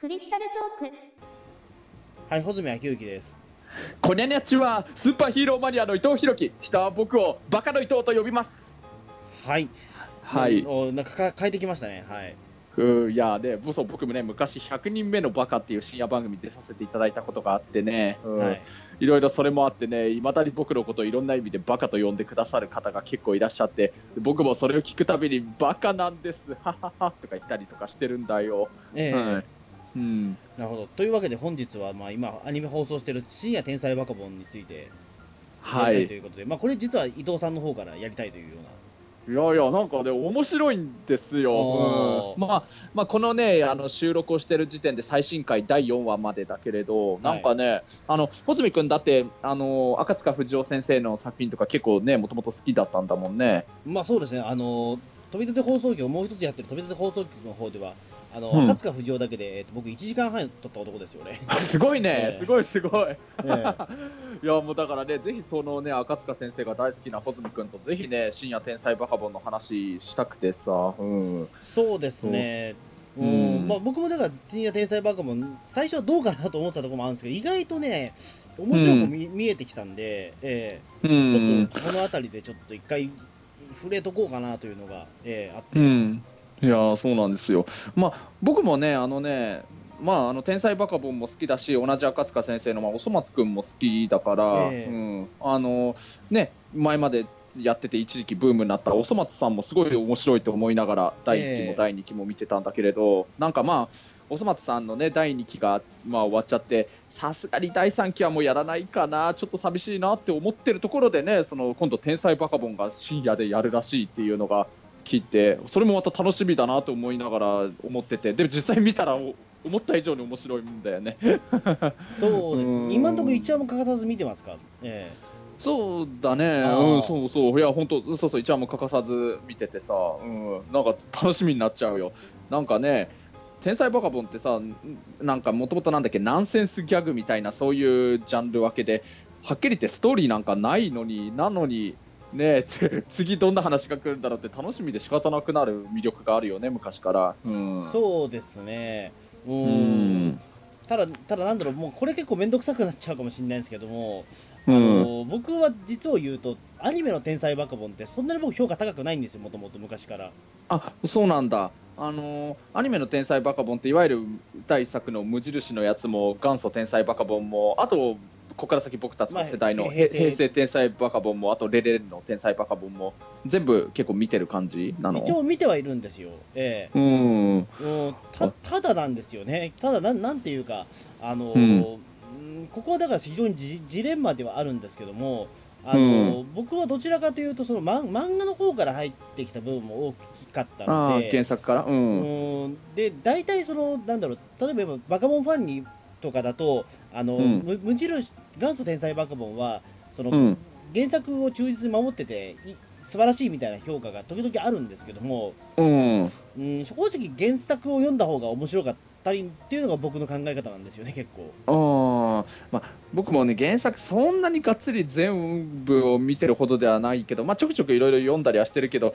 クリスタルトークはい、穂積昭之です。こにゃにゃちはスーパーヒーローマニアの伊藤弘樹人は僕をバカの伊藤と呼びますはい。はいおなんかか変えてきましたね。はい。うんいやねぼそ僕もね昔100人目のバカっていう深夜番組出させていただいたことがあってね、うんはい。いろいろそれもあってねいまだに僕のことをいろんな意味でバカと呼んでくださる方が結構いらっしゃって僕もそれを聞くたびにバカなんですはははとか言ったりとかしてるんだよ、ええはいうん、なるほど。というわけで本日は、まあ今、アニメ放送している深夜天才バカボンについてはいということで、まあこれ実は伊藤さんの方からやりたいというような。いやいや、なんかね、面白いんですよ。うんまあ、まあ、このね、あの収録をしてる時点で最新回第4話までだけれど、なんかね、あの、穂積君だって、あの、赤塚不二夫先生の作品とか結構ね、もともと好きだったんだもんね。まあそうですね。あの、飛び立て放送局をもう一つやってる飛び立て放送局の方では、あの、うん。赤塚不二夫だけで、えっと、僕1時間半撮った男ですよね。すごいね、ええ。すごいすごい。ええ。いや、もうだからね、ぜひそのね、赤塚先生が大好きな穂積君と、ぜひね、深夜天才バカボンの話したくてさ、うん。そうですね。ううん。んまあ、僕もだから、深夜天才バカボン、最初はどうかなと思ってたところもあるんですけど、意外とね、面白く見,、見えてきたんで、えうえちょんっとこの辺りでちょっと一回触れとこうかなというのが、ええあって、うん、いやーそうなんですよ。まあ僕もねあのねまああの天才バカボンも好きだし同じ赤塚先生のまあおそ松くんも好きだから、ええ。うん。あのね前までやってて一時期ブームになったおそ松さんもすごい面白いと思いながら第1期ええ。も第2期も見てたんだけれど、なんかまあおそ松さんのね第2期がまあ終わっちゃってさすがに第3期はもうやらないかなちょっと寂しいなって思ってるところでねその今度天才バカボンが深夜でやるらしいっていうのが聞いてそれもまた楽しみだなと思いながら思っててでも実際見たらお思った以上に面白いんだよね。そうですうん。今のところ一話も欠かさず見てますか、えそうだね。うんそうそう。いや本当そうそう一話も欠かさず見ててさ、うん、なんか楽しみになっちゃうよ。なんかね天才バカボンってさんなんかもともとなんだっけナンセンスギャグみたいなそういうジャンル分けではっきり言ってストーリーなんかないのになのにねつ 次どんな話が来るんだろうって楽しみで仕方なくなる魅力があるよね昔から、うん。えそうですね。ううん。んただ、ただなんだろう、もうこれ結構面倒くさくなっちゃうかもしれないんですけども、あうん。の僕は実を言うと、アニメの天才バカボンってそんなに僕評価高くないんですよ、もともと昔から。あそうなんだ。あのーアニメの「天才バカボン」っていわゆる第一作の無印のやつも元祖天才バカボンもあとここから先僕たちの世代の、まあ平成天才バカボンもあとレレレの天才バカボンも全部結構見てる感じなの？一応見てはいるんですよ。えうん。えうんたただなんですよね。ただなん、なんていうか、あの、うん。うんここはだから非常にジジレンマではあるんですけども、あの僕はどちらかというとその漫漫画の方から入ってきた部分も大きかったので原作から？うん。うん。で大体そのなんだろう例えばバカボンファンにとかだとあの、うん。む無印元祖天才バカボンはその、うん。原作を忠実に守っててい素晴らしいみたいな評価が時々あるんですけども、うん。うん、正直原作を読んだ方が面白かったりっていうのが僕の考え方なんですよね結構まあ僕もね原作そんなにがっつり全部を見てるほどではないけど、まあ、ちょくちょくいろいろ読んだりはしてるけど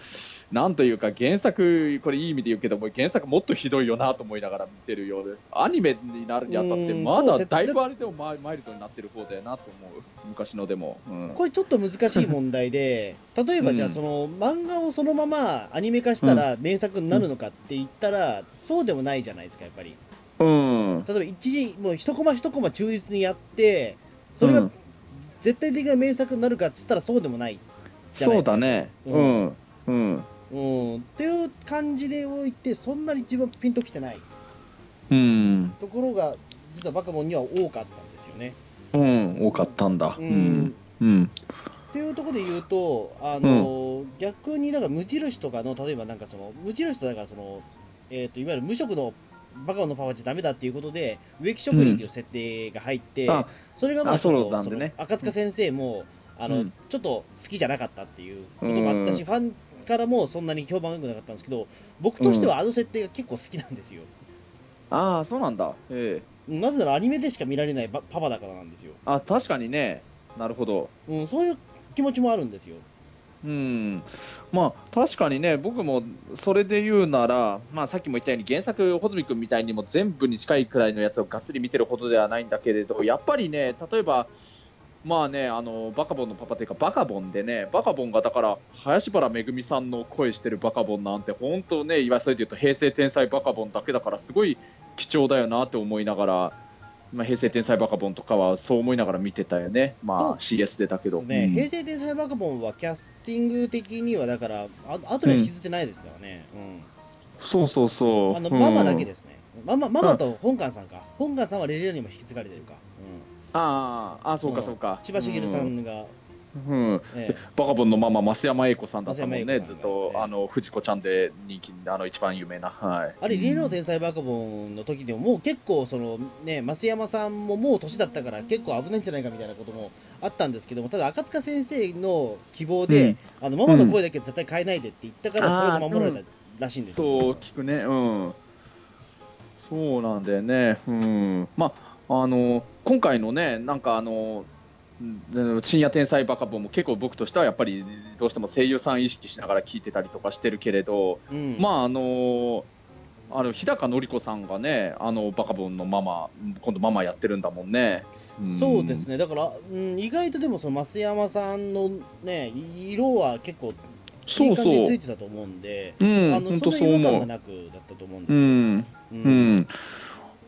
なんというか原作これいい意味で言うけども原作もっとひどいよなと思いながら見てるようでアニメになるにあたってうんまだだいぶあれでもマイルドになってる方だよなと思う。昔のでも、うん、これちょっと難しい問題で 例えばじゃあうん。その漫画をそのままアニメ化したら名作になるのかって言ったら、そうでもないじゃないですかやっぱりうん。例えば一時もう一コマ一コマ忠実にやってそれがうん。絶対的な名作になるかっつったらそうでもないじゃないですか。そうだね。ううん。んうん。うん。っていう感じでおいてそんなに自分ピンときてない。うん、ところが実はバカモンには多かったんですよね。うん、多かったんだ。ううん。んうん。っていうところで言うと、あの逆にだから無印とかの例えばなんかその無印とだからその、えー、といわゆる無職のバカのパワーじゃダメだっていうことで植木職人っていう設定が入って、あそれがまああちょっとそうなんでね。その赤塚先生も、あのうんちょっと好きじゃなかったっていうこともあったし、うん。ファンからもそんなに評判が良くなかったんですけど僕としてはあの設定が結構好きなんですよ、ああそうなんだ。ええ。なぜならアニメでしか見られないパパパだからなんですよ、あ確かにね。なるほど。うん、そういう気持ちもあるんですよ。ううん、まあ確かにね僕もそれで言うなら、まあ、さっきも言ったように原作穂積君みたいにも全部に近いくらいのやつをがっつり見てるほどではないんだけれどやっぱりね例えばまあねあのバカボンのパパというかバカボンでねバカボンがだから林原めぐみさんの声してるバカボンなんて本当ねいわゆるそれで言うと平成天才バカボンだけだからすごい貴重だよなって思いながら。まあ、平成天才バカボンとかはそう思いながら見てたよね、まあ、CS でだけど。ね、うん。平成天才バカボンはキャスティング的にはだからあ後では引きずってないですからね、そうそうそう。うんあのうんママだけですね、ママママと本館さんか、本館さんはレレレにも引き継がれてるか、うん、ああ、あそうかそうか。千葉茂さんが、うん。うんえバカボンのママ増山英子さんだったもんね。んずっと、ねあの藤子ちゃんで人気あの一番有名な。はい。あれ、リレーの天才バカボンの時でも、もう結構、そのね、増山さんももう年だったから、結構危ないんじゃないかみたいなこともあったんですけども、ただ、赤塚先生の希望で、うんあのママの声だけ絶対変えないでって言ったから、うんそれが守られたらしいんですよ。そう聞くね。うん。そうなんだよね。うん。まああの今回のねなんかあの。うん深夜天才バカボンも結構僕としてはやっぱりどうしても声優さん意識しながら聞いてたりとかしてるけれど、うんまああのあの日高のり子さんがねあのバカボンのママ今度ママやってるんだもんね。んそうですね、だから、うん、意外とでも、その増山さんのね、色は結構、いそいうそう。ついてたと思うんで、うん、あの本当そそう思う。んな違和感がなくだったと思うんですよ。うん、ううんん。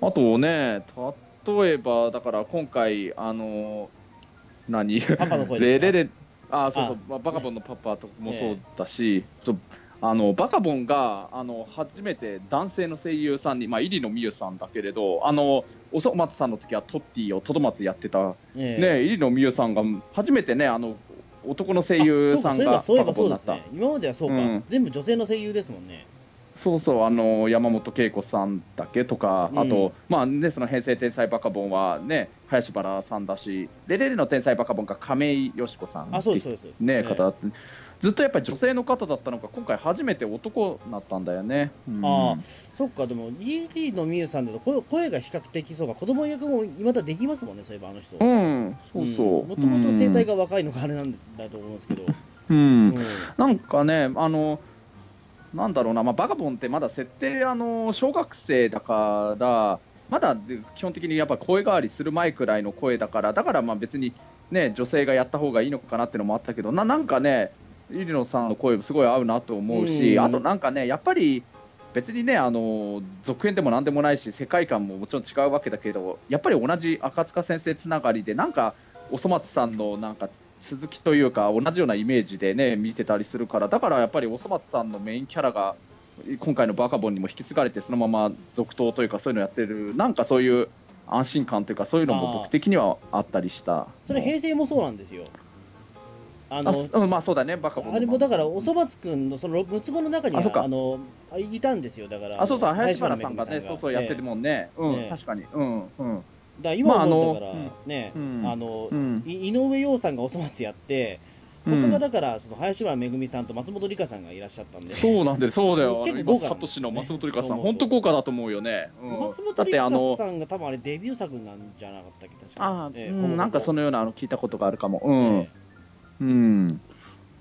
あとね、例えばだから今回あの何？パパの声レレレあそうそう。あ。まあバカボンのパパともそうだし、ちょあのバカボンがあの初めて男性の声優さんに、まあ、入野美優さんだけれどあのおそ松さんの時はトッティをトドマツやってた、ええ。ね、入野美優さんが初めてねあの男の声優さんがバカボンになった。今まではそうか、うん。全部女性の声優ですもんね。そうそうあの山本恵子さんだけとか、うんあとまあねその平成天才バカボンはね林原さんだしレレレの天才バカボンが亀井よし子さんあ、そうです、そうです。ねええ方ずっとやっぱり女性の方だったのが今回初めて男になったんだよね。うんああそっか、でも、イリーのミユさんだと声声が比較的そうか、子供役もまだできますもんね、そういえばあの人。うん、そうそう。もともと声帯が若いのがあれなんだと思うんですけど。うん、うんなんかね、あの、なんだろうな、まあ、バカボンってまだ設定、あの小学生だから、まだで基本的にやっぱ声変わりする前くらいの声だから、だからまあ別に、ね、女性がやった方がいいのかなっていうのもあったけど、ななんかね、入野さんの声、すごい合うなと思うし、うん。あとなんかね、やっぱり別にね、あの続編でもなんでもないし、世界観ももちろん違うわけだけど、やっぱり同じ赤塚先生つながりで、なんか、おそ松さんのなんか続きというか同じようなイメージでね見てたりするからだからやっぱりおそ松さんのメインキャラが今回のバカボンにも引き継がれてそのまま続投というかそういうのやってるなんかそういう安心感というかそういうのも僕的にはあったりした。それ、平成もそうなんですよ。あのうんまあそうだねバカボンの。あれもだから、おそ松くんのその六つ子の中にああのいたんですよ、だから。あそうそう林原さんがねそうそうやってるもんね、ええ。うん確かに。うんうんだ今思うだからうん。ね、うん。あの、井上陽さんがおそ松やって、うん。他がだから、その林原めぐみさんと松本里香さんがいらっしゃったんで、そうなんでそうだよ。結構豪華今サトシの松本里香さんね本当豪華だと思うよね、うん松本だってあの里香さんが多分あれデビュー作なんじゃなかったっけ、確かあ、ええうんなんかその、のようなの聞いたことがあるかも。うん、え。うん、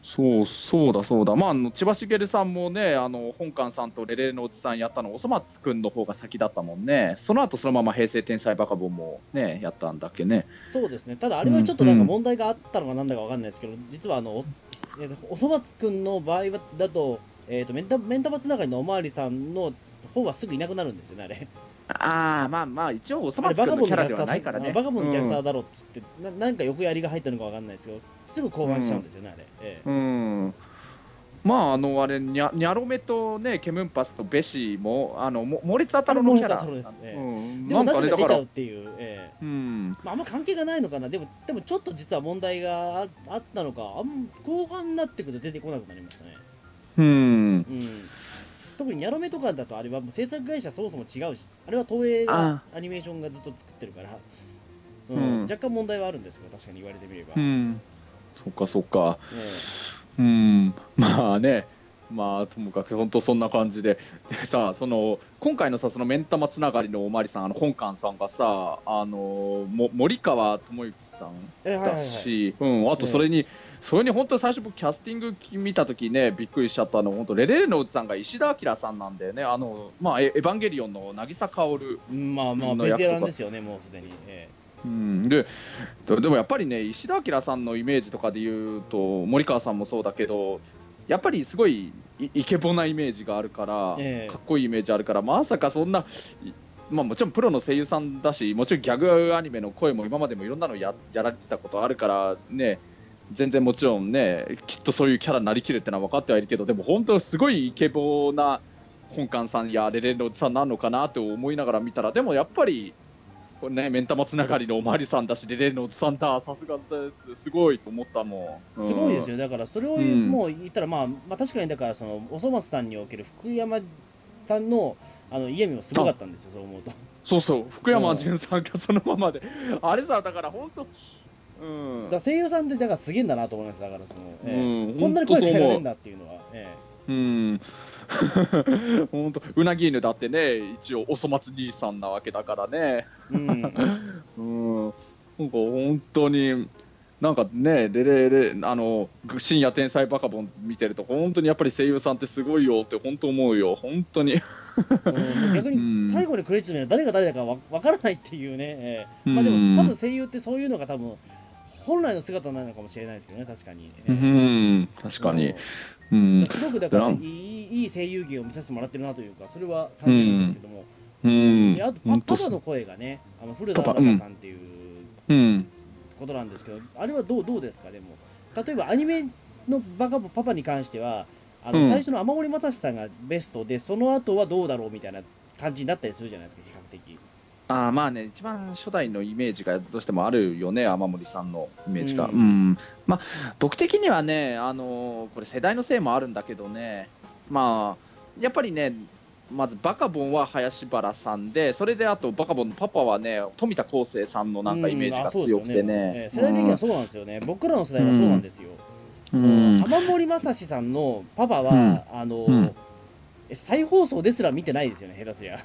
そうそうだそうだ、まあ、あの千葉茂さんもね、あの本館さんとレレレのおじさんやったの、おそ松くんの方が先だったもんね、その後そのまま平成天才バカボンもね、やったんだっけね。えそうですね、ただあれはちょっとなんか問題があったのかなんだかわかんないですけど、実はあの、おそ松くんの場合はだと、えー、とメンタメンタバつながりのおまわりさんの方はすぐいなくなるんですよね、あれ。ああ、まあまあ、一応、おそ松くんのキャラではないからね。バカボンのキャラクタうーだろうっつって、ななんか横やりが入ったのかわかんないですけど、すぐ降板しちゃうんですよね、あれ。ええ。んうん。まあ、あの、あれ、ニャニャロメとね、ケムンパスとベシも、あの、もモリツアタロのキャラ。あれモリツアタロですね。うん、でもなぜか出ちゃうっ、ていう、ええ。うん、まあ、あんま関係がないのかな、でも、でもちょっと実は問題がああったのか、あん後半になってくると出てこなくなりましたね。うん、うん、特にニャロメとかだと、あれはもう制作会社そもそも違うし、あれは東映がアニメーションがずっと作ってるから、うん。うん。若干問題はあるんですけど、確かに言われてみれば。うん、そっかそっか。え。うん、まあね、まあともかく本当そんな感じで、でさ、その今回のさ、その目ん玉つながりのおまわりさん、あの本館さんがさ、あのも森川智之さんええはいはいだはい。し、うん、あとそれに、それに本当最初僕キャスティング見た時ねびっくりしちゃったの本当レレレのおじさんが石田明さんなんだよね。あのまあエエヴァンゲリオンの渚薫まあまあベテランですよねもうすでに、えうん、でででもやっぱりね石田明さんのイメージとかで言うと森川さんもそうだけどやっぱりすごいイイケボなイメージがあるから、ええ。かっこいいイメージあるからまさかそんないまあ、もちろんプロの声優さんだしもちろんギャグアニメの声も今までもいろんなのややられてたことあるからね全然もちろんねきっとそういうキャラになりきるってのは分かってはいるけどでも本当すごいイケボな本館さんやレレンのおじさんなのかなって思いながら見たらでもやっぱりこれね目ん玉つながりのおまわりさんだしレレンのおじさんださすがです。すごいと思ったもん。すごいですよ。よだからそれをうん。もう言ったら、まあ、まあ確かにだからそのおそ松さんにおける福山さんのあの嫌味もすごかったんですよそう思うと。そうそう。福山潤さんがそのままで。あれさだから本当うん。だ声優さんってだからすげえんだなと思います。だからその、ええ。うん。こんなに声変えられるんだだっていうのは、え。うん 本当うなぎ犬だってね一応おそ松兄さんなわけだからね。えうん。うん。なんか本当になんかねレレレあの深夜天才バカボン見てると本当にやっぱり声優さんってすごいよって本当思うよ。本当に。うん。逆 うん。に最後にクレジット見る誰が誰だかわわからないっていうね、ええまあでも多分声優ってそういうのが多分本来の姿なのかもしれないですけどね。確かに、えうえん。確かに。ううん。んすごくだからいいいい声優芸を見させてもらってるなというかそれは感じるんですけども、うん。であとパパパの声がねあの古田新太さんっていううん。ことなんですけど、あれはどうどうですか？でも例えばアニメのバカパパに関してはあの、うん。最初の雨森正史さんがベストでその後はどうだろうみたいな感じになったりするじゃないですか比較的。あーまあね一番初代のイメージがどうしてもあるよね雨森さんのイメージが、ううんん。まあ僕的にはねあのーこれ世代のせいもあるんだけどねまあやっぱりねまずバカボンは林原さんでそれであとバカボンのパパはね富田康生さんのなんかイメージが強くてね。世代的にはそうなんですよね、僕らの世代はそうなんですよ、うん。雨森正史さんのパパは、うん。あの、再放送ですら見てないですよね下手すりゃ。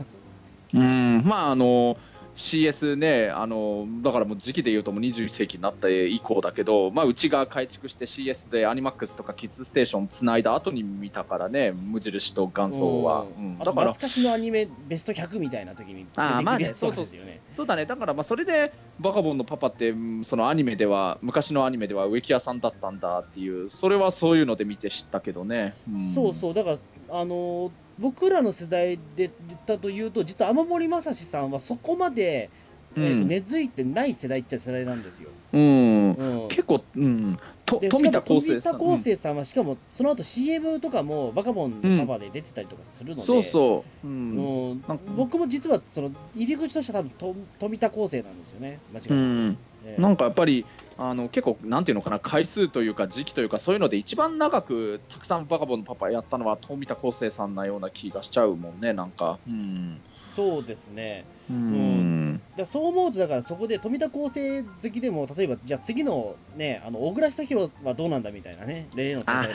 うん。まああの CS ねあのだからもう時期で言うともう21世紀になって以降だけど、まあ、うちが改築して CS でアニマックスとかキッズステーションつないだ後に見たからね無印と元祖は、うん。だから懐かしのアニメベスト100みたいな時にあーまあねくるやつなんですよねそうだね。だからまあそれでバカボンのパパってうんそのアニメでは昔のアニメでは植木屋さんだったんだっていうそれはそういうので見て知ったけどね、ん。そうそう。だからあのー僕らの世代で言ったというと実は雨森正史さんはそこまで、えーとうん。根付いてない世代っちゃ世代なんですよ、うん。うん。結構、うん、とで富田しかも康生さん。富田康生さんはしかもその後 CM とかもバカボンのパパで出てたりとかするので、そうそう、うん。うん。なんか。僕も実はその入り口としては多分と富田康生なんですよね。間違いなく、うん。ええ。なんかやっぱりあの結構なんていうのかな回数というか時期というかそういうので一番長くたくさんバカボンのパパやったのは富田康生さんなような気がしちゃうもんねなんか。うん、そうですね。うん。だからそう思うとだからそこで富田康生好きでも例えばじゃあ次のねあの小倉久弘はどうなんだみたいなねレレのあれ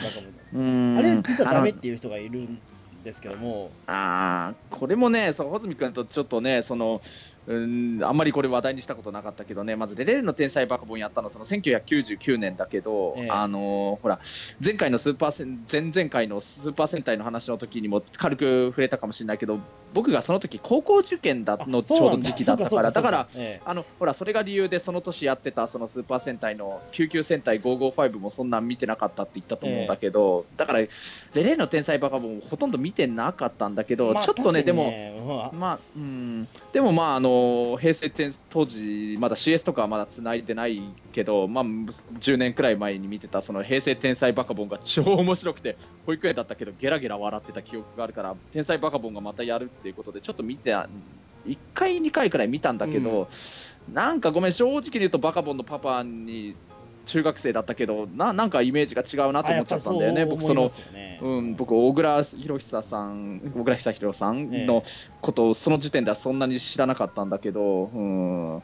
実はダメっていう人がいるんですけども。あーこれもね、穂積君とちょっとね、そのうんあんまりこれ話題にしたことなかったけどね、まずレレレの天才バカボンやったのその1999年だけど、ええ。あのほら前回のスーパーセン前々回のスーパー戦隊の話の時にも軽く触れたかもしれないけど、僕がその時高校受験だあのちょうど時期だったから、だから。えあのほらそれが理由でその年やってたそのスーパー戦隊の救急戦隊555もそんなん見てなかったって言ったと思うんだけど、だからレレの天才バカボンほとんど見てなかったんだけど、まあちょっとねでもうんまあうん。でもまああの平成天当時まだ CS とかはまだ繋いでないけどまあ10年くらい前に見てたその平成天才バカボンが超面白くて保育園だったけどゲラゲラ笑ってた記憶があるから天才バカボンがまたやるっていうことでちょっと見て1回2回くらい見たんだけど、なんかごめん正直に言うとバカボンのパパに中学生だったけどななんかイメージが違うなと思っちゃったんだよね。僕そのうん、僕、大倉博久さん、小倉久弘さんのことをその時点ではそんなに知らなかったんだけど、うん、う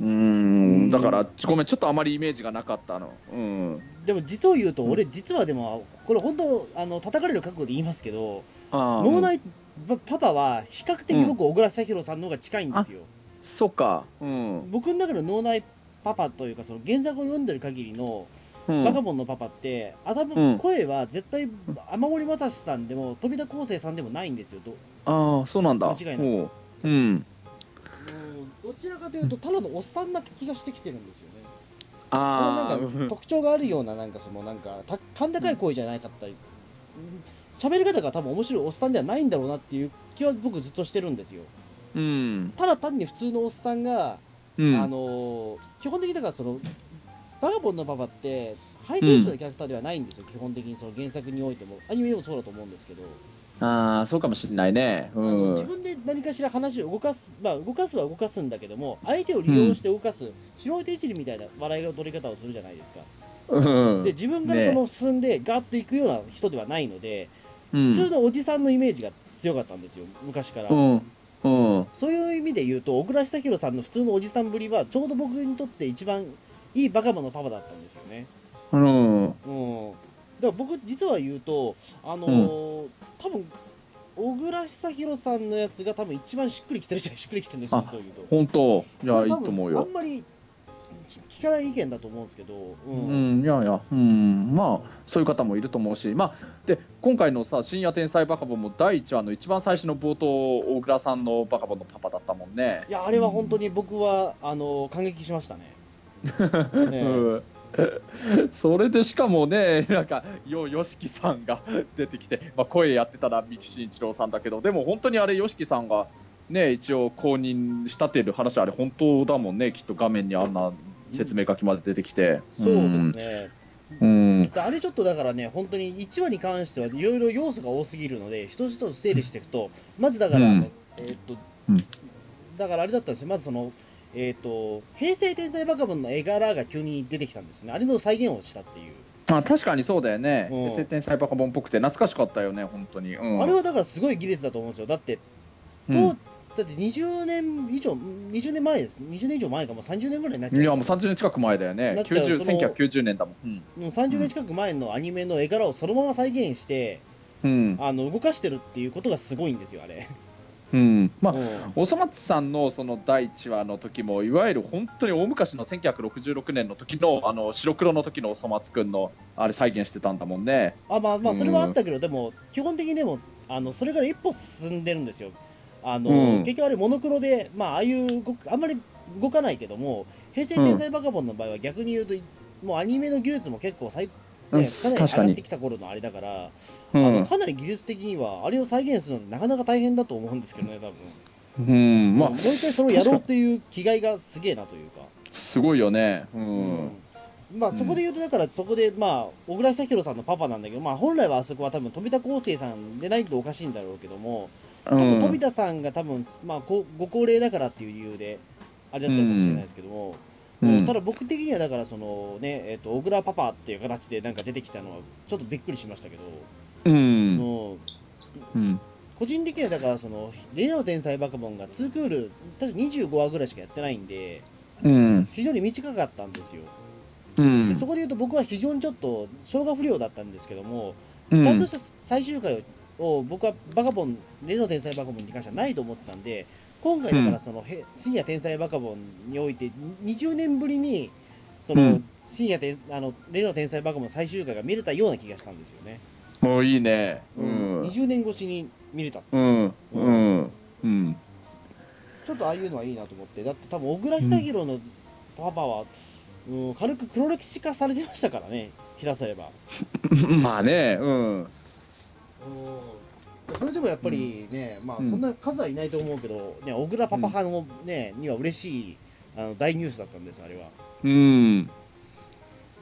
ーん、だから、ごめん、ちょっとあまりイメージがなかったの。うん、でも実を言うと俺実はでもこれ本当あの叩かれる覚悟で言いますけど脳内パパパは比較的僕小倉久弘さんの方が近いんですよ。そっか、うん、僕の中の脳内パパというかその原作を読んでる限りの、うん。バカボンのパパって、あ多うん。分声は絶対、雨森正さんでも、飛田康生さんでもないんですよ、どああそうなんだ。間違いなく。おう。うん。うんどちらかというと、ただのおっさんな気がしてきてるんですよね。ああなんか特徴があるような、なんかその、なんか、た甲高い声じゃなかったり、うん喋り方が多分面白いおっさんではないんだろうなっていう気は僕ずっとしてるんですよ。うん。ただ単に普通のおっさんが、うん。あのー基本的にだからその、バガボンのパパって、ハイテンションのキャラクターではないんですよ、基本的にその原作においても、アニメでもそうだと思うんですけど、ああそうかもしれないね。うあの自ん分で何かしら話を動かす、まあ、動かすは動かすんだけども、相手を利用して動かす、白い手いじりみたいな笑いの取り方をするじゃないですか。うん。で、自分がその進んで、ガーッと行くような人ではないので、うん。普通のおじさんのイメージが強かったんですよ、昔から。うんうんそういう意味で言うと、小倉久弘さんの普通のおじさんぶりは、ちょうど僕にとって一番いいバカボンのパパだったんですよね。うんうん。だから僕、実は言うと、あのー多分小倉久弘さんのやつが多分一番しっくりきてるじゃないしっくりきてるんですよ、あそう言うと。本当いやいいと思うよあんまり聞かない意見だと思うんですけど、ううんん、いやいや、うん、まあそういう方もいると思うし、まあで今回のさ深夜天才バカボンも第1話の一番最初の冒頭大倉さんのバカボンのパパだったもんね。いや、あれは本当に僕は、あのー感激しましたね。ねうんそれでしかもねなんかよよしきさんが出てきて、まあ、声やってたら三木慎一郎さんだけどでも本当にあれよしきさんがね一応公認したっていう話あれ本当だもんねきっと画面にあんな説明書きまで出てきて。そうですね。うん。あれちょっとだからね、本当に1話に関してはいろいろ要素が多すぎるので、一つ一つ整理していくと、まずだから、うん。えーっと、うん。だからあれだったんですよ、まずその、えーっと、平成天才バカボンの絵柄が急に出てきたんですね、あれの再現をしたっていう。あ確かにそうだよね。うん。S 天才バカボンっぽくて懐かしかったよね本当に、うん、あれはだからすごい技術だと思うんですよ、だって、うん。とだって20年以上、20年前です、20年以上前か、もう30年ぐらいになっちゃう。いやもう30年近く前だよね。なっちゃう。90その1990年だもん。うん、もう30年近く前のアニメの絵柄をそのまま再現して、うん。あの動かしてるっていうことがすごいんですよ、あれ。うん、まあうん。おそ松さんのその第1話の時もいわゆる本当に大昔の1966年の時のあの白黒の時のおそ松くんのあれ再現してたんだもんね。あまあまあうん。それはあったけど、でも基本的にでもあのそれから一歩進んでるんですよあの、うん。結局あれモノクロでまあああいうあんまり動かないけども平成天才バカボンの場合は逆に言うともうアニメの技術も結構最、ね、うんかなり上がってきた頃のあれだから、うあのん、かなり技術的にはあれを再現するのってなかなか大変だと思うんですけどね多分、うん、まあもう一回それをやろうっていう気概がすげえなというか。すごいよね。うん、うん。まあそこで言うと、だからそこで、まあ、小倉久弘さんのパパなんだけど、まあ、本来はあそこは多分富田康生さんでないとおかしいんだろうけども、多分富田さんが多分、まあ、こご高齢だからっていう理由で、あれだったのかもしれないですけども、うん。ただ僕的には、だからそのね、えっと小倉パパっていう形でなんか出てきたのは、ちょっとびっくりしましたけど、うん。もううん。個人的にはだからその、レノ天才バカボンが2クール、確か25話ぐらいしかやってないんで、うん。非常に短かったんですよ。うん。でそこで言うと僕は非常にちょっと消化不良だったんですけども、うん。ちゃんとした最終回を僕はバカボン、レノ天才バカボンに関してはないと思ってたんで、今回だからその、へ深夜天才バカボンにおいて20年ぶりにその、うん。深夜天あのレノ天才バカボン最終回が見れたような気がしたんですよね。もういいね。うん。20年越しに見れた。うん。うん。うん。ちょっとああいうのはいいなと思って、だって多分小倉久弘のパパは、うん、軽く黒歴史化されてましたからね、ひたすれば。まあねうんそれでもやっぱりね、まあうん。そんな数はいないと思うけど、ね、小倉パパ派の、ねには嬉しいあの大ニュースだったんです、あれは。うん。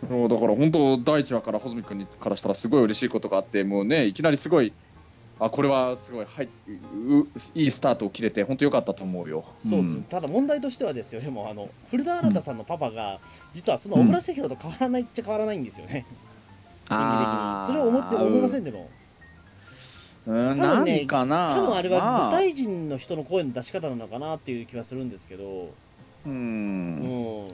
そうだから本当第一話から穂積君にからしたらすごい嬉しいことがあってもうねいきなりすごいあこれはすごい、はい、ういいスタートを切れて本当良かったと思うよ。そう、ん。ただ問題としてはですよ、でもあの古田新太さんのパパが、実はその小倉久弘と変わらないっちゃ変わらないんですよね、演技的に。それを思って思いませんでも、うん、多分ね何かな。多分あれはま舞台人の人の声の出し方なのかなっていう気はするんですけど、ううん。ん、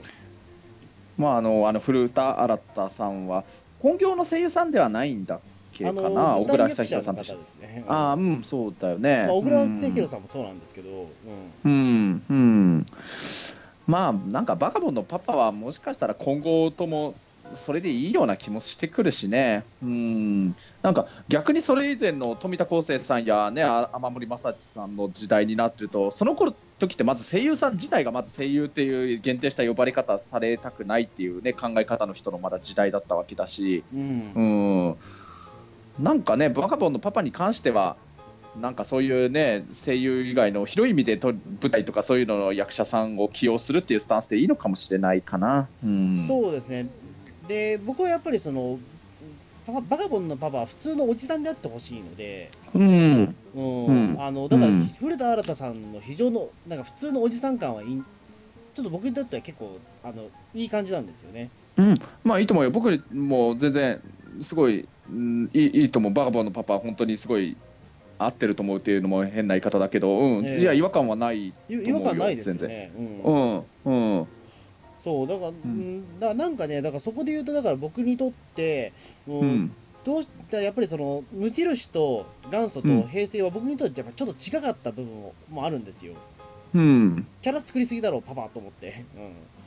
まああのあの古田新太さんは本業の声優さんではないんだっけかあのな小倉久弘さんとして方ですね。ああうんそうだよね、まあ、小倉うん。久弘さんもそうなんですけど、うん。うんうん。まあなんかバカボンのパパはもしかしたら今後ともそれでいいような気もしてくるしね、うん、なんか逆にそれ以前の富田康生さんや、ね、あ雨森正知さんの時代になってると、その頃時って、まず声優さん自体がまず声優っていう限定した呼ばれ方されたくないっていう、ね、考え方の人のまだ時代だったわけだし、うん。うん、なんかね、バカボンのパパに関しては、なんかそういうね、声優以外の広い意味でと舞台とかそういうのの役者さんを起用するっていうスタンスでいいのかもしれないかな。うん、そうですねで僕はやっぱりそのバカボンのパパは普通のおじさんであってほしいので、うん、うん。うん。あのだから、うん。古田新太さんの非常のなんか普通のおじさん感はいいちょっと僕にとっては結構あのいい感じなんですよね。うん、まあいいと思うよ、僕も全然すごい、うん、いいいいと思う、バカボンのパパは本当にすごい合ってると思うっていうのも変な言い方だけど、うん。ええ。いや、違和感はない。い違和感ないですよね。ううん。ん、うん、そうだから、うん、だからなんかねだからそこで言うとだから僕にとって、うんうん、どうしたらやっぱりその無印と元祖とうん平成は僕にとってやっぱちょっと近かった部分もあるんですよ。うん、キャラ作りすぎだろうパパと思って、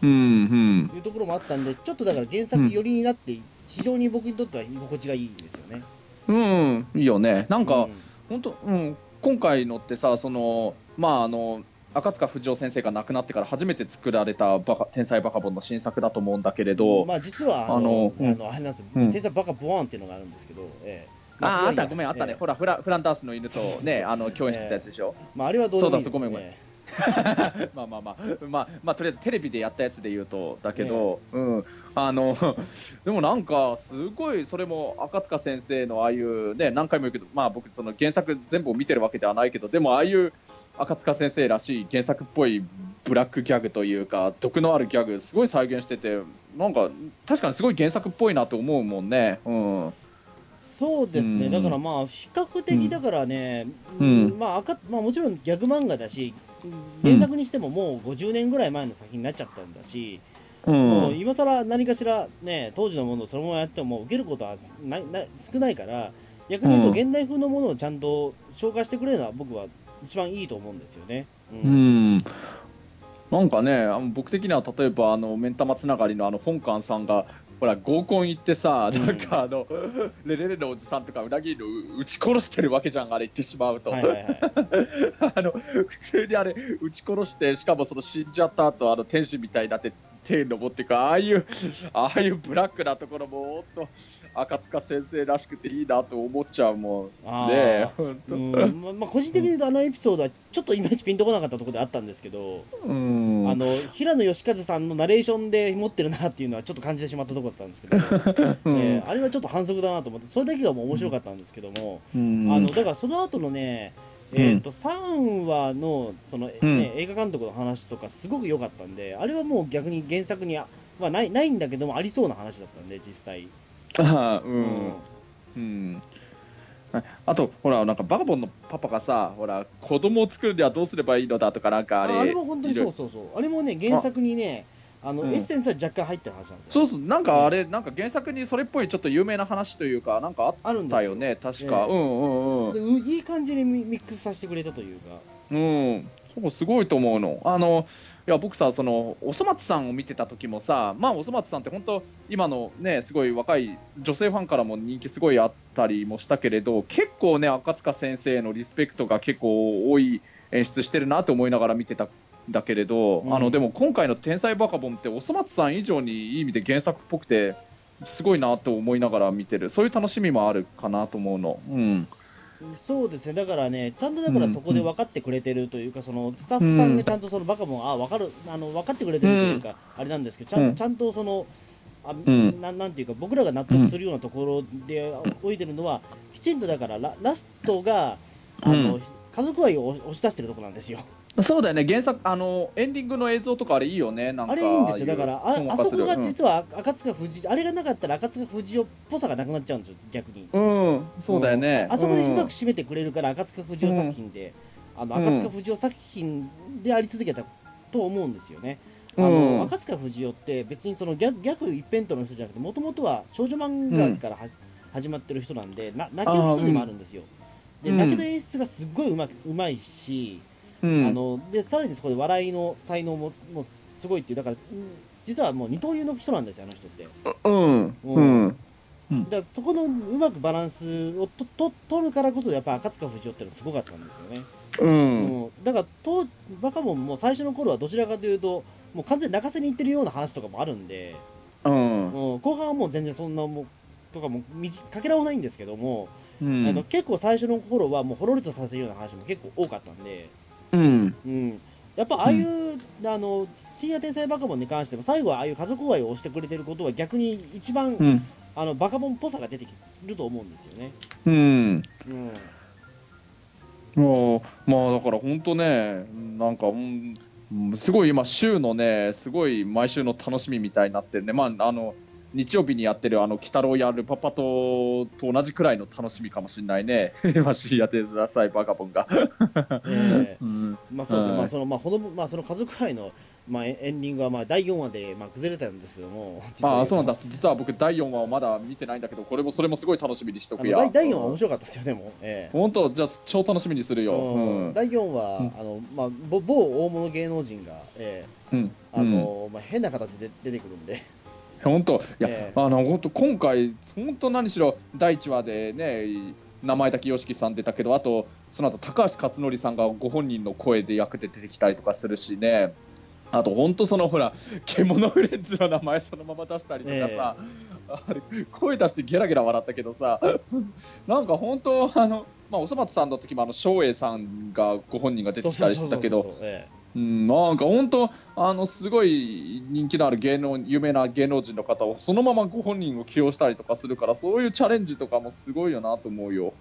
うん、うんうん、いうところもあったんでちょっとだから原作寄りになって非常に僕にとっては居心地がいいんですよね。うん、いいよね。なんか、うん本当、うん、今回のってさ、その、まあ、あの。赤塚不二夫先生が亡くなってから初めて作られたバカ天才バカボンの新作だと思うんだけれど、まあ実はあのあのあれなんですよ、うん。天才バカボワンっていうのがあるんですけど、ええ。あああった、ごめん、あまったね、ええ。ほらフラ、フランダースの犬とね、あの共演してたやつでしょ。まああれはどうそうだそうごめんごめん。まあまあまあ、まあ、まあ、とりあえずテレビでやったやつで言うと、だけど、うん、あの、でもなんか、すごい、それも赤塚先生のああいう、ね、何回も言うけど、まあ僕、その原作全部を見てるわけではないけど、でもああいう赤塚先生らしい原作っぽいブラックギャグというか、毒のあるギャグ、すごい再現してて、なんか、確かにすごい原作っぽいなと思うもんね。うん。そうですね、うんだからまあ比較的だからね、うんまあ赤まあ、もちろんギャグ漫画だし原作にしてももう50年ぐらい前の作品になっちゃったんだし、う。もうん今更何かしらね当時のものをそのままやっても受けることはないない少ないから逆に言うとうん現代風のものをちゃんと紹介してくれるのは僕は一番いいと思うんですよね。ううん。ん、なんかね、あの僕的には例えばあの目ん玉つながりのあの本館さんがほら合コン行ってさ、うん。なんかあのレレレのおじさんとか裏切りの撃ち殺してるわけじゃんあれ言ってしまうと、はいはいはい、あの普通にあれ撃ち殺してしかもその死んじゃった後あの天使みたいになって手登っていくああいうああいうブラックなところもほんと赤塚先生らしくていいなと思っちゃうもん。ねえ。ほんと。うん。ままあ、個人的に言うとあのエピソードはちょっといまいちピンとこなかったところであったんですけど、うん。あの平野義和さんのナレーションで持ってるなっていうのはちょっと感じてしまったところだったんですけど、うん。えーあれはちょっと反則だなと思ってそれだけがもう面白かったんですけども、うん。あのだからその後のね、えー、と3話のその、ねうん。映画監督の話とかすごく良かったんであれはもう逆に原作には、まあ、ないないんだけどもありそうな話だったんで実際、あーううん。うん。ああとほらなんかバカボンのパパがさほら子供を作るにはどうすればいいのだとかなんかあれ。ああれも本当にいろいうそそうそう。あれもね原作にねあの、うん。エッセンスは若干入ってる話なんですよ。そうそうなんかあれなんか原作にそれっぽいちょっと有名な話というかなんかあったよね。確か、ええ。うんうんうん。いい感じにミミックスさせてくれたというか。うん、そうすごいと思うの。あのいや僕さそのおそ松さんを見てた時もさまあおそ松さんって本当今のねすごい若い女性ファンからも人気すごいあったりもしたけれど結構ね赤塚先生のリスペクトが結構多い演出してるなと思いながら見てたんだけれど、うん。あのでも今回の「天才バカボン」っておそ松さん以上にいい意味で原作っぽくてすごいなと思いながら見てるそういう楽しみもあるかなと思うの。うん。そうですね。だからねちゃんとだからそこで分かってくれてるというか、そのスタッフさんがちゃんとそのバカボンあ分かるあの分かってくれてるというか、あれなんですけどちゃん,、うん。ちゃんとそのあ、ん。ななんていうか僕らが納得するようなところで置いてるのは、きちんとだからララストがあの、うん。家族愛を押し出してるところなんですよ。そうだよね。原作あのエンディングの映像とかあれいいよね。なんかあれいいんですよ。だからああそこが実は赤塚不二あれがなかったら赤塚不二夫っぽさがなくなっちゃうんですよ逆に。うん、うんそうだよね、あそこでうまくん締めてくれるから赤塚不二夫作品で、あの赤塚不二夫作品であり続けたと思うんですよね。あのうん赤塚不二夫って別にそのギャグギャグ一辺倒の人じゃなくてもともとは少女漫画からは、始まってる人なんでな泣ける人でもあるんですよ。でうん。泣ける演出がすっごいうまくうまいし、うん。あのでさらにそこで笑いの才能ももうすごいっていうだからうん実はもう二刀流の人なんですよあの人って。うん。うん。だからそこのうまくバランスをとと取るからこそやっぱ赤塚不二夫ってのはすごかったんですよね、うん。うん。だからとバカボンも最初の頃はどちらかというともう完全に泣かせに行ってるような話とかもあるんで、うん。うん、後半はもう全然そんなもうとかもみじかけらはないんですけども、うん。あの結構最初の頃はもうほろりとさせるような話も結構多かったんで、うん。うん、やっぱああいう、あの深夜天才バカボンに関しても最後はああいう家族愛を押してくれてることは逆に一番、うん。あのバカボンっぽさが出てきると思うんですよね。うん。うん。もうまあだから本当ねなんか、うん、すごい今週のねすごい毎週の楽しみみたいになってねまああの日曜日にやってるあの鬼太郎やるパパとと同じくらいの楽しみかもしれないね。まあ深夜天才バカボンが。ええ。うん。まあそうですね、はい。まあそのまあほのまあその家族愛のまあエエンディングはまあ第4話でまあ崩れたんですけども、ああと。そうなんだ。実は僕第4話をまだ見てないんだけどこれもそれもすごい楽しみにしとくや。第第4話面白かったですよね、も。う。ええ。本当じゃあ超楽しみにするよ、うん。第4話、うん。あのまあ、ぼ某大物芸能人が、ええ。うん。あのまあ、変な形で出てくるんで、本当。いや、ええ。あの本当今回本当何しろ第1話でね名前だけ YOSHIKI さん出たけどあとその後高橋克典さんがご本人の声で役で出てきたりとかするしね。あと本当そのほら獣フレンズの名前そのまま出したりとかさ、あれ声出してゲラゲラ笑ったけどさなんか本当あのまあおそ松さんの時もあの照英さんがご本人が出てきたりしてたけどそなんか本当あのすごい人気のある芸能有名な芸能人の方をそのままご本人を起用したりとかするからそういうチャレンジとかもすごいよなと思うよ。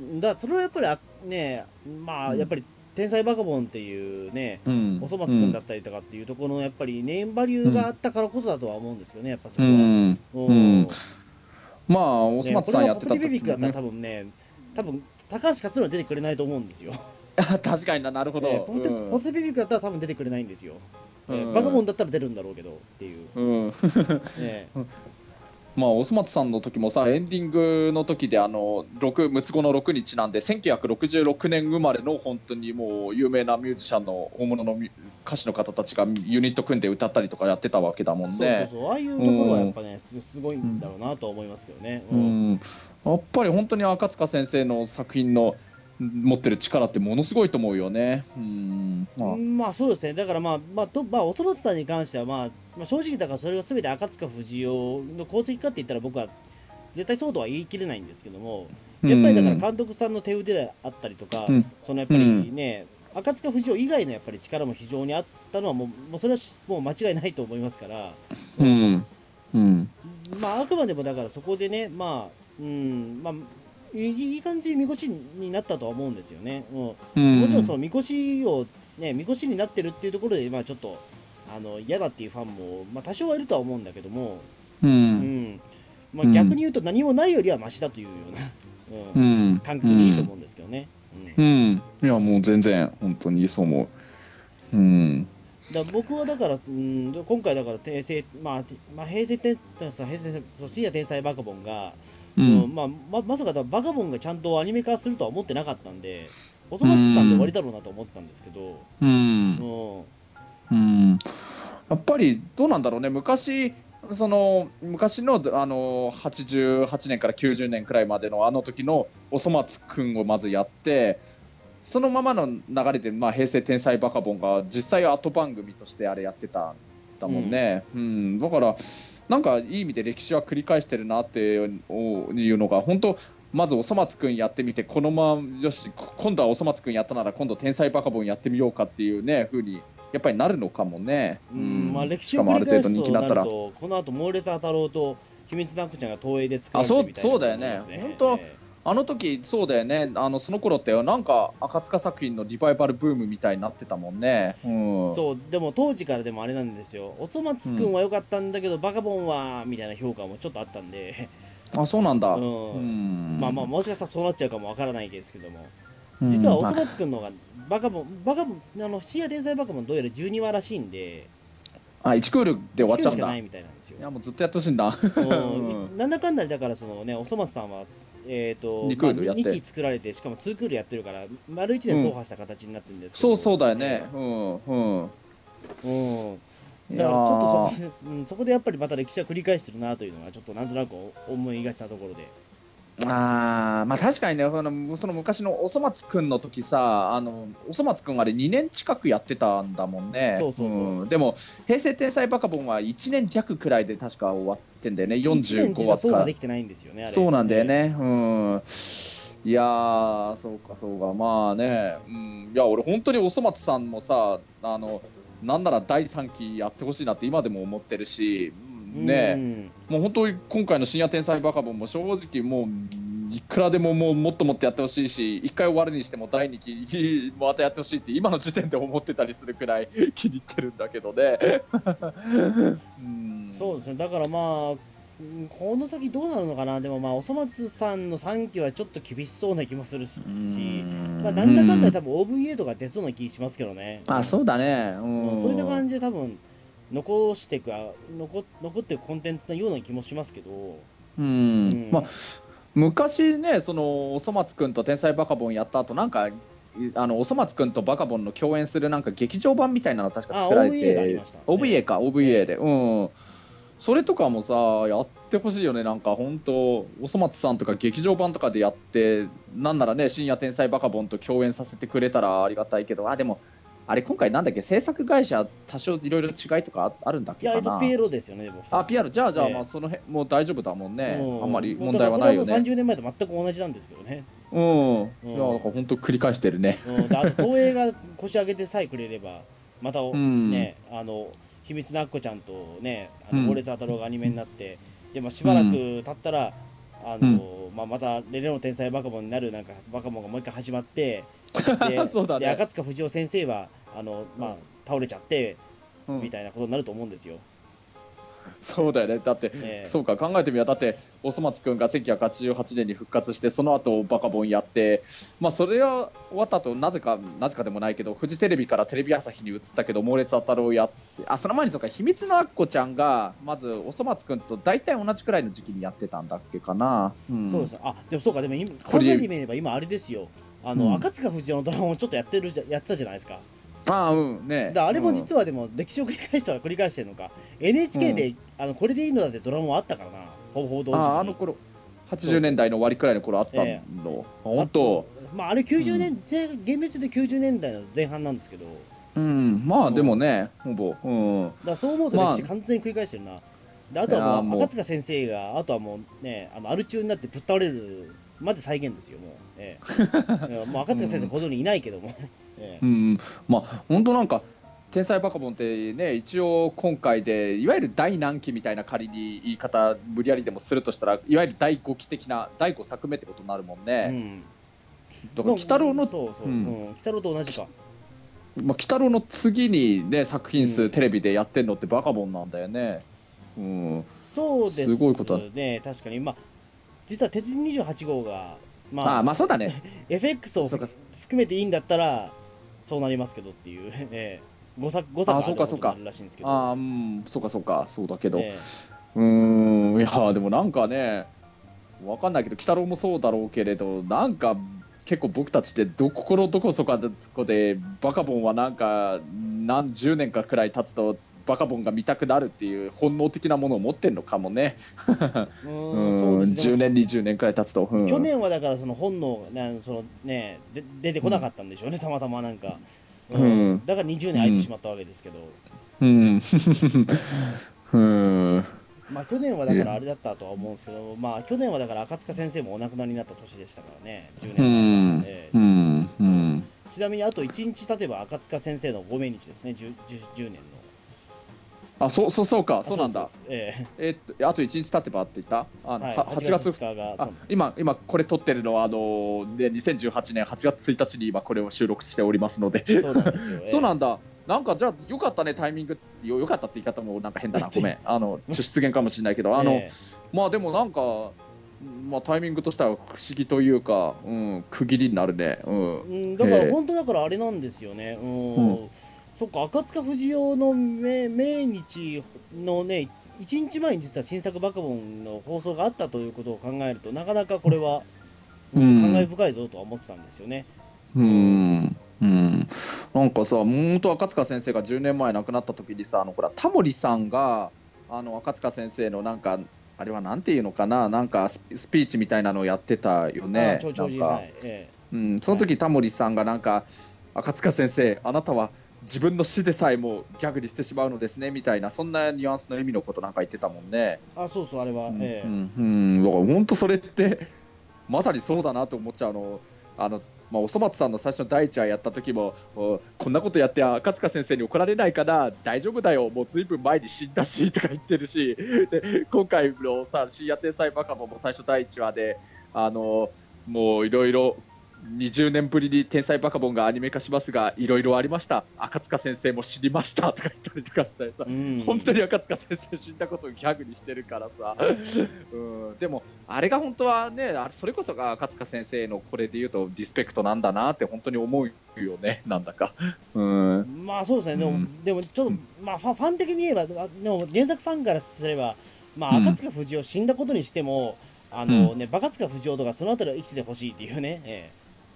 えだからそれはやっぱりあね、まあ、うんやっぱり天才バカボンっていうね、うん、おそ松くんだったりとかっていうところのやっぱりネームバリューがあったからこそだとは思うんですけどね、やっぱそこは。うん、うんうんまあおそね松さんやってたこれはポテビビックだったらね多分ね、多分高橋克典は出てくれないと思うんですよ。確かにななるほど、えーポテうん。ポテビビックだったら多分出てくれないんですよ。えーうん。バカボンだったら出るんだろうけどっていう。うん。え まあ、おそ松さんの時もさエンディングの時であの6六つ子の6にちなんで1966年生まれの本当にもう有名なミュージシャンの大物の歌手の方たちがユニット組んで歌ったりとかやってたわけだもんそうね。そうそう。ああいうところはやっぱね、すすごいんだろうなとは思いますけどね。ううん。ん、やっぱり本当に赤塚先生の作品の持ってる力ってものすごいと思うよね。うん。まあ。うんまあそうですね、だからまあ、まあ、とまあ、おそ松さんに関しては、まあ、まあ、正直だからそれがすべて赤塚不二夫の功績かって言ったら僕は絶対そうとは言い切れないんですけども、やっぱりだから監督さんの手腕であったりとか、うん。そのやっぱりね、赤塚不二夫以外のやっぱり力も非常にあったのはもう、もうそれはもう間違いないと思いますから、うん。うん。まあ、あくまでもだからそこでね、まあ、うん、まあ、いい感じにみこしになったとは思うんですよね。うんうん。もちろんそのみこしをねみこしになってるっていうところでまあちょっとあの嫌だっていうファンもまあ多少はいるとは思うんだけども、ううん。んまあ、うん。逆に言うと何もないよりはマシだというような、ううんん感覚でいいと思うんですけどね。うん。うん。いやもう全然本当にそう思う。うん。だ僕はだから、うん、で今回だから平成、まあ、てまあ、平成天平成そう深夜天才バカボンが、ううんんまあ、ままさかだバカボンがちゃんとアニメ化するとは思ってなかったんで、おそ松さんで終わりだろうなと思ったんですけど、うん。うん。うん。やっぱりどうなんだろうね。昔その昔のあの88年から90年くらいまでのあの時のおそ松くんをまずやってそのままの流れで、まあ、平成天才バカボンが実際後番組としてあれやってたんだもんね、うん。だからなんかいい意味で歴史は繰り返してるなっていうのが本当まずおそ松くんやってみてこのままよし今度はおそ松くんやったなら今度天才バカボンやってみようかっていうね風にやっぱりなるのかもね。うんまあ、歴史しかを繰り返もある程度人すとなる気になったら。とこの後猛烈当たろうと秘密の悪ちゃんが東映で作られてあそうみたいなそうだよね本当えあの時そうだよね。あのその頃ってなんか赤塚作品のリバイバルブームみたいになってたもんね。うん、えそう。でも当時からでもあれなんですよ。おそ松くんは良かったんだけど、バカボンはみたいな評価もちょっとあったんで、あそうなんだ。うん。うん。まあまあもしかしたらそうなっちゃうかもわからないですけどもうん。実はおそ松くんの方がバカボンバカボンあの深夜天才バカボンどうやら12話らしいんで。あ1クールで終わっちゃうんだ。いやもうずっとやってほしいん。だ。うん。なんだかんだでだからそのねおそ松さんはえー、と二クールやって。まあ、2期作られてしかも2クールやってるから丸1年走破した形になってるんですけど、そうそうだよね。うんうん。うん。いだからちょっとそこで、うん、そこでやっぱりまた歴史は繰り返してるなというのがちょっとなんとなく思いがちなところであーまあ確かにねそのその昔のおそ松くんの時さあのおそ松くんあれ2年近くやってたんだもんね。そうそうそう。ん。でも平成天才バカボンは1年弱くらいで確か終わってんだよね。1年45実は話から。そうができてないんですよねそうなんだよね。うん。いやーそうかそうか。まあね、うん、いや俺本当におそ松さんもさあのなんなら第3期やってほしいなって今でも思ってるし、うんね。うん。もう本当に今回の深夜天才バカボンも正直もういくらでももうもっともっとやってほしいし一回終わるにしても第2期またやってほしいって今の時点で思ってたりするくらい 気に入ってるんだけどね。うん。そうですね。だからまあうんこの先どうなるのかな。でもまあおそ松さんの3期はちょっと厳しそうな気もするし、うん。まあ、なんだかんだで多分 OVA とか出そうな気しますけどね。あそうだね、ううんん、そういった感じで多分残していく残残っていくコンテンツなような気もしますけど、うん。うん。まあ、昔ねそのおそ松くんと天才バカボンやった後なんかあのおそ松くんとバカボンの共演するなんか劇場版みたいなの確か作られて。OVA か OVA で。うん。それとかもさやってほしいよね。なんか本当おそ松さんとか劇場版とかでやってなんならね深夜天才バカボンと共演させてくれたらありがたいけど。あでもあれ今回なんだっけ？制作会社多少いろいろ違いとかああるんだっいや、えけかな？っと、ピエロですよね、あピアノじゃあじゃあええ。まあその辺もう大丈夫だもんね、うん。あんまりもう問題はないよね。30年前と全く同じなんですけどね。うん、いやなんか本当繰り返してるね。うん、であと東映が腰上げてさえくれれば、また、ん。ね、あの、秘密のアッコちゃんとね、あうん。の、オレツアタローがアニメになって、で、まあ、しばらく経ったら、あの、まあ、また、レレの天才バカボンになる、なんか、バカボンがもう一回始まって、で、そうだね。で赤塚不二夫先生は、あの、まあ、倒れちゃって、うん。みたいなことになると思うんですよ。そうだよね。だって、ええ。そうか考えてみればだっておそ松くんが1988年に復活してその後バカボンやってまあそれが終わった後なぜかなぜかでもないけどフジテレビからテレビ朝日に移ったけど猛烈当たるをやってあその前にそうか秘密のアッコちゃんがまずおそ松くんと大体同じくらいの時期にやってたんだっけかな、ん。そうです。ね。あ、でもそうか、でも今、考これえてみれば今あれですよ。あの、うん。赤塚不二夫のドラマをちょっとやってるじゃ、やったじゃないですか。ああうんね。だあれもうん。実はでも歴史を繰り返したら繰り返してるのか、NHK で、あのこれでいいのだってドラマもあったからな。ほぼほぼ同時に。あああの頃。80年代の終わりくらいの頃あったの、え本当まああれ90年、前厳密で90年代の前半なんですけど。うん。まあでもねほぼ。うん。らそう思うとまあ。歴史完全に繰り返してるな、であとはもう。赤塚先生があとはもうねあのアル中になってぶっ倒れるまで再現ですよもう、ええ。もう赤塚先生ここにいないけども、ええ。うん、まあ本当なんか天才バカボンってね一応今回でいわゆる第何期みたいな仮に言い方無理やりでもするとしたらいわゆる第5期的な第5作目ってことになるもんうね、ん、だから鬼太郎の、鬼太郎と同じか。まあ、鬼太郎の次にね作品数うん。テレビでやってんのってバカボンなんだよね。うん。そうですすごいことだ。ね確かに。まあ実は鉄人28号がまあああまあそうだね。FX を含めていいんだったらそうなりますけどっていう、ええ。5作5作ああるそうかそうか。ことになるらしいんですけど。ああうん。そうかそうか。そうだけど、えうーん。いやでもなんかねわかんないけど鬼太郎もそうだろうけれどなんか結構僕たちってど心どこそかでバカボンはなんか何十年かくらい経つとバカボンが見たくなるっていう本能的なものを持ってんのかもね。えうんそうんです10ね年20年くらい経つと、うん。去年はだからその本能そのねで出てこなかったんでしょうね、たまたまなんか、うん。だから20年空いてしまったわけですけど、うん。うん。まあ去年はだからあれだったとは思うんですけど、まあ去年はだから赤塚先生もお亡くなりになった年でしたからね10う年前うん。うん。ちなみにあと1日経てば赤塚先生のご命日ですね 10, 10, 10年のあそうそうそうかそうなんだ。ええ。っとあと1日経てばって言った？あはい、は8月2日今、今これ撮ってるのはあの、ね、2018年8月1日に今これを収録しておりますので、そうなん だ、なんかじゃあ、よかったね、タイミングって、よよかったって言い方もなんか変だな、ごめん、あの出現かもしれないけど、あのえまあでもなんか、まあ、タイミングとしては不思議というか、うん、区切りになるね。うん。だからええ。本当だからあれなんですよね、うん。うんそっか赤塚不二夫の命命日のね1日前に実は新作バカボンの放送があったということを考えるとなかなかこれは、うん。感慨深いぞとは思ってたんですよね。うん。うん、なんかさ、本当赤塚先生が10年前亡くなった時にさ、あのほらタモリさんがあの赤塚先生のなんかあれはなんていうのかな、なんかスピーチみたいなのをやってたよあね。なんか。はいえ。うん、その時タモリさんがなんか赤塚先生、あなたは自分の死でさえもギャグにしてしまうのですねみたいなそんなニュアンスの意味のことなんか言ってたもんね。えあそうそうあれは、ええ。うん、うん、だから本当それってまさにそうだなと思っちゃう。の。あのまあ、おそ松さんの最初の第一話やった時もおこんなことやって赤塚先生に怒られないかな。大丈夫だよ。もうずいぶん前に死んだしとか言ってるし。で今回のさ深夜天才バカボンも最初第一話であのもういろいろ20年ぶりに天才バカボンがアニメ化しますがいろいろありました。赤塚先生も死にました。とか言ったりとかして。さうん。本当に赤塚先生死んだことをギャグにしてるからさ、うん、でもあれが本当はねあれそれこそが赤塚先生のこれで言うとリスペクトなんだなって本当に思うよね。なんだか、うん、まあそうですね、でも、うん。でもちょっと、まあ、ファン的に言えば、あでも原作ファンからすれば、まあ、うん。赤塚不二夫死んだことにしても、あのね、バカ塚不二夫とか、そのあたりは生きててほしいっていうね、え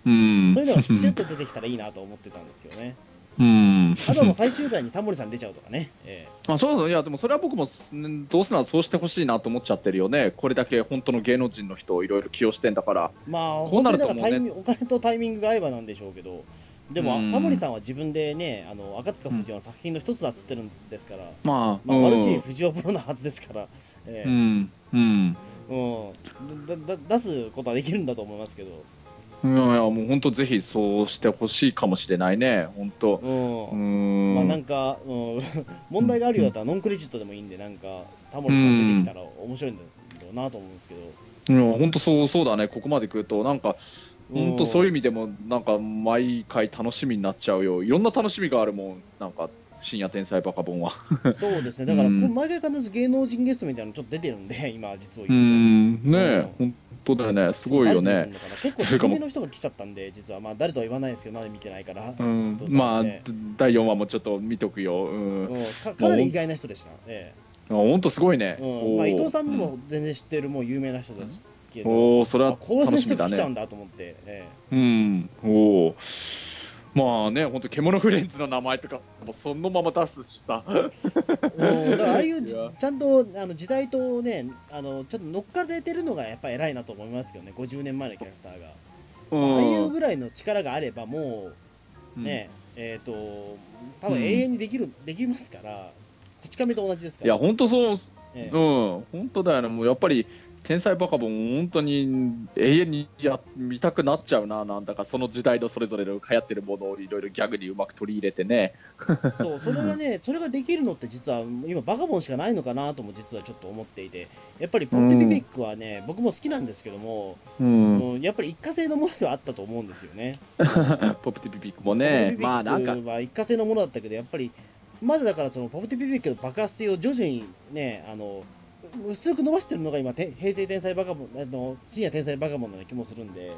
うん。え、そういうのがスッと出てきたらいいなと思ってたんですよね。うん、あとはもう最終回にタモリさん出ちゃうとかね、えあそうそう。いやでもそれは僕もんどうせならそうしてほしいなと思っちゃってるよね。これだけ本当の芸能人の人をいろいろ起用してんだから。え、まあ、こうなるとね。お金とタイミングが合えばなんでしょうけど、でも、うん。タモリさんは自分でね、あの赤塚不二夫の作品の一つだっつってるんですから、まあ、まあ、うん。悪しい不二夫プロなはずですから、ええ。うん。うん。うん、だだ出すことはできるんだと思いますけど、いやいやもう本当ぜひそうしてほしいかもしれないね。本当。うん。うん。まあなんか、うん、問題があるようだったらノンクレジットでもいいんで、なんか、タモリさん出てきたら面白いんだろうなと思うんですけど、いや本当そうそうだね。ここまで来るとなんか本当そういう意味でもなんか毎回楽しみになっちゃうよ。いろんな楽しみがあるもん。なんか深夜天才バカボンは。そうですね、だから、うん。毎回必ず芸能人ゲストみたいなのちょっと出てるんで、今、実をう言うと。ん。ねえ。うん。本当だよね。すごいよね。結構、有名の人が来ちゃったんで、実は、まあ、誰とは言わないですけど、まだ見てないから、うん。まあええ。第4話もちょっと見とくよ。うん。うん。かかなり意外な人でした。え本当すごいね。えうん。まあ、伊藤さんでおも全然知ってる、もう有名な人ですけど、おーそれはあこういう楽しみだ人来ちゃうんねだと思って。えうん。おおまあね本当獣フレンズの名前とかもそのまま出すしさ。えうんだからああいうじいや。ちゃんとあの時代とねあのちょっと乗っかれてるのがやっぱ偉いなと思いますけどね50年前のキャラクターが、ああいうぐらいの力があればもうね、えっ、と多分永遠にできる、できますからこち亀と同じですから。いや本当そうええ。うん、本当だよね、もうやっぱり天才バカボン、本当に永遠にや見たくなっちゃうな、なんだかその時代のそれぞれの流行ってるものをいろいろギャグにうまく取り入れてね、そうそれがね、それができるのって実は今バカボンしかないのかなとも実はちょっと思っていてやっぱりポッテピピックはね、僕も好きなんですけども、うん、うんやっぱり一過性のものではあったと思うんですよね。ポプティピピックもね、まあなんか、は一過性のものだったけどやっぱりまだだからそのポプテピピックの爆発性を徐々にねあの薄く伸ばしてるのが今て平成天才バカボンあの深夜天才バカボンな気もするんで、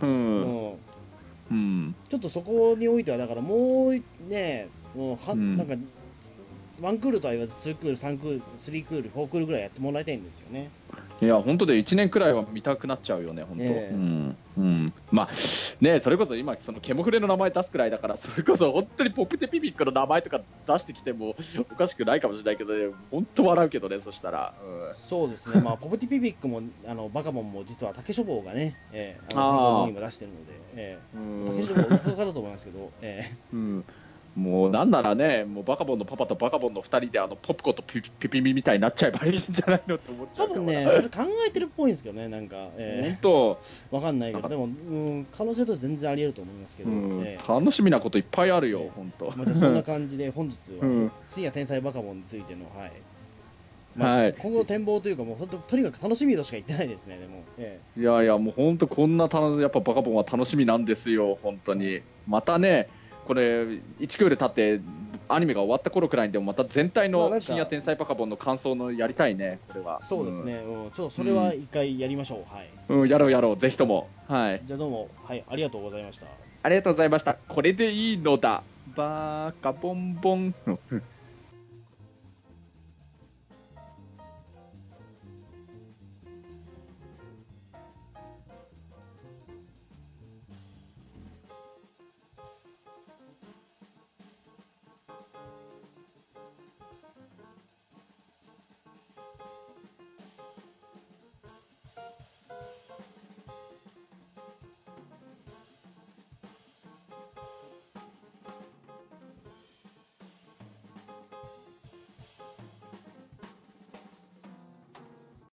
う、うん。んうん、ちょっとそこにおいてはだからもうねもうは、うん。なんかワンクールとは言わず2クール3クール3クール4クールぐらいやってもらいたいんですよね。いや、本当で1年くらいは見たくなっちゃうよね、本当。ええ。うん。うん、まあね、それこそ今、そのケモフレの名前出すくらいだから、それこそ本当にポプテピピックの名前とか出してきてもおかしくないかもしれないけどね、本当笑うけどね、そしたら。うん。そうですね、まあ、ポプティピピックもあのバカボンも実は竹書房がね、えー、あのあ今出してるので、えうん。ー、竹書房他だと思いますけど、え。うん、もうなんならね、もうバカボンのパパとバカボンの2人であのポップコとピピピピミみたいになっちゃえばいいんじゃないのって思っちゃうー多分ね、それ考えてるっぽいんですけどね、なんか、本え。当、ー、わかんないけど、でも、うん、可能性として全然あり得ると思いますけど、うん。えー楽しみなこといっぱいあるよ、本当。まあ、じゃあそんな感じで、本日は、うん。深夜天才バカボンについての、はい。まあはい。今後の展望というか、もう本当、とにかく楽しみとしか言ってないですね、でも。えいやいや、もう本当、こんなたやっぱバカボンは楽しみなんですよ、本当に。またね、これ、1クール経って、アニメが終わった頃くらいにでも、また全体のまあなんか深夜天才バカボンの感想のやりたいね、これは。ーそうですね、うん、ちょっとそれは一回やりましょう。はい。うん。うん、やろうやろう、ぜひとも。はい。じゃあどうも、はい、ありがとうございました。ありがとうございました。これでいいのだ。バーカボンボン。うん